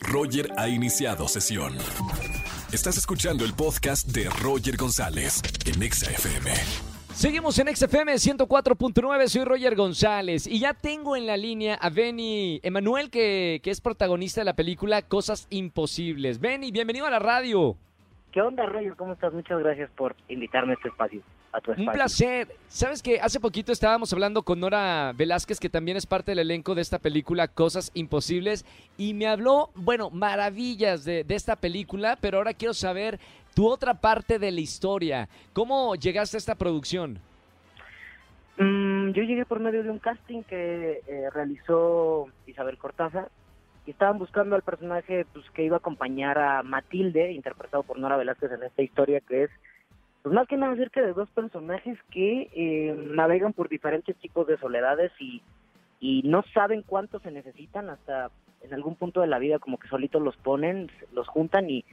Roger ha iniciado sesión. Estás escuchando el podcast de Roger González en Exa FM. Seguimos en XFM 104.9, soy Roger González y ya tengo en la línea a Benny Emanuel que, que es protagonista de la película Cosas Imposibles. Benny, bienvenido a la radio. ¿Qué onda, Roger? ¿Cómo estás? Muchas gracias por invitarme a este espacio, a tu espacio. Un placer. Sabes que hace poquito estábamos hablando con Nora Velázquez, que también es parte del elenco de esta película Cosas Imposibles, y me habló, bueno, maravillas de, de esta película, pero ahora quiero saber tu otra parte de la historia. ¿Cómo llegaste a esta producción? Mm, yo llegué por medio de un casting que eh, realizó Isabel Cortázar y estaban buscando al personaje pues, que iba a acompañar a Matilde, interpretado por Nora Velázquez en esta historia que es pues más que nada acerca de dos personajes que eh, navegan por diferentes tipos de soledades y, y no saben cuánto se necesitan hasta en algún punto de la vida como que solitos los ponen, los juntan y,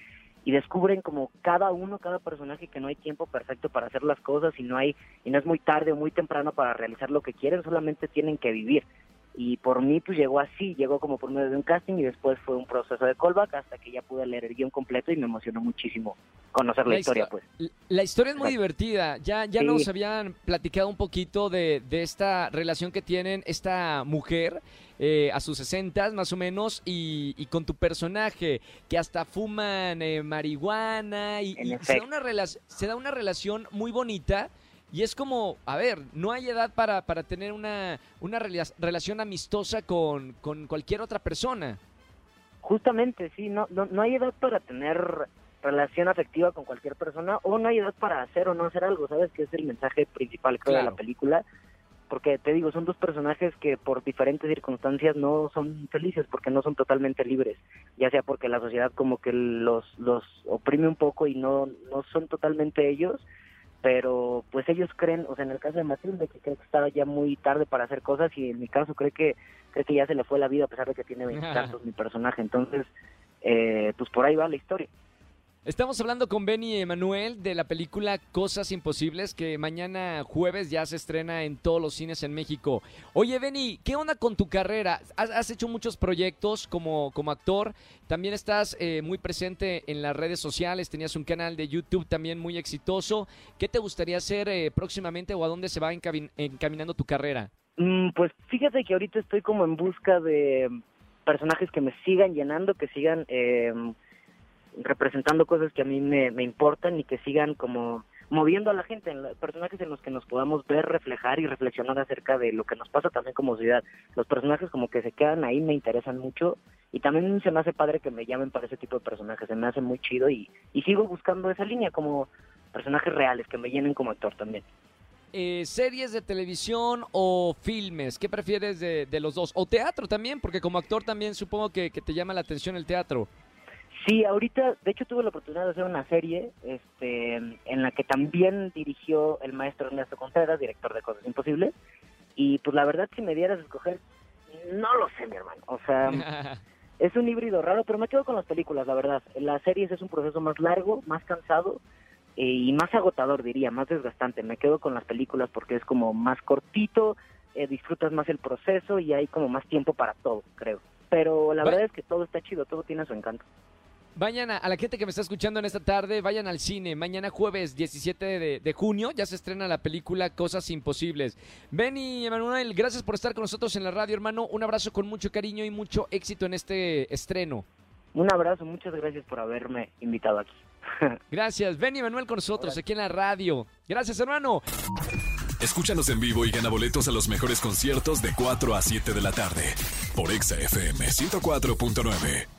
y descubren como cada uno, cada personaje que no hay tiempo perfecto para hacer las cosas y no hay y no es muy tarde o muy temprano para realizar lo que quieren, solamente tienen que vivir. Y por mí pues llegó así, llegó como por medio de un casting y después fue un proceso de callback hasta que ya pude leer el guion completo y me emocionó muchísimo conocer la, historia histo- pues. La historia es muy divertida. Ya, ya Sí. nos habían platicado un poquito de, de esta relación que tienen esta mujer eh, a sus 60 más o menos y, y con tu personaje que hasta fuman eh, marihuana y, y se, da una se da una relación muy bonita. Y es como, a ver, no hay edad para, para tener una, una rela- relación amistosa con, con cualquier otra persona. Justamente, sí, no, no, no hay edad para tener relación afectiva con cualquier persona o no hay edad para hacer o no hacer algo, ¿sabes? Que es el mensaje principal, creo, de Claro. la película. Porque te digo, son dos personajes que por diferentes circunstancias no son felices porque no son totalmente libres, ya sea porque la sociedad como que los, los oprime un poco y no, no son totalmente ellos, pero pues ellos creen, o sea, en el caso de Matilde, que cree que estaba ya muy tarde para hacer cosas y en mi caso cree que cree que ya se le fue la vida a pesar de que tiene veintitantos mi personaje, entonces eh, pues por ahí va la historia. Estamos hablando con Benny Emanuel de la película Cosas Imposibles que mañana jueves ya se estrena en todos los cines en México. Oye Benny, ¿qué onda con tu carrera? Has, hecho muchos proyectos como, como actor, también estás eh, muy presente en las redes sociales, tenías un canal de YouTube también muy exitoso. ¿Qué te gustaría hacer eh, próximamente o a dónde se va encami- encaminando tu carrera? Mm, pues fíjate que ahorita estoy como en busca de personajes que me sigan llenando, que sigan eh, representando cosas que a mí me, me importan y que sigan como moviendo a la gente, en la- personajes en los que nos podamos ver, reflejar y reflexionar acerca de lo que nos pasa también como sociedad. Los personajes como que se quedan ahí me interesan mucho y también se me hace padre que me llamen para ese tipo de personajes, se me hace muy chido y, y sigo buscando esa línea como personajes reales que me llenen como actor también. Eh, ¿Series de televisión o filmes? ¿Qué prefieres de, de los dos? O teatro también, porque como actor también supongo que, que te llama la atención el teatro. Sí, ahorita, de hecho tuve la oportunidad de hacer una serie este, en la que también dirigió el maestro Ernesto Contreras, director de Cosas Imposibles, y pues la verdad si me dieras a escoger, no lo sé mi hermano, o sea, es un híbrido raro, pero me quedo con las películas, la verdad. Las series es un proceso más largo, más cansado eh, y más agotador, diría, más desgastante. Me quedo con las películas porque es como más cortito, eh, disfrutas más el proceso y hay como más tiempo para todo, creo. Pero la verdad es que todo está chido, todo tiene su encanto. Vayan a, a la gente que me está escuchando en esta tarde, vayan al cine. Mañana jueves 17 de, de junio ya se estrena la película Cosas Imposibles. Benny Emanuel, gracias por estar con nosotros en la radio, hermano. Un abrazo con mucho cariño y mucho éxito en este estreno. Un abrazo, muchas gracias por haberme invitado aquí. Gracias, Benny Emanuel con nosotros aquí en la radio. Gracias, hermano. Escúchanos en vivo y gana boletos a los mejores conciertos de 4 a 7 de la tarde por Exa FM 104.9.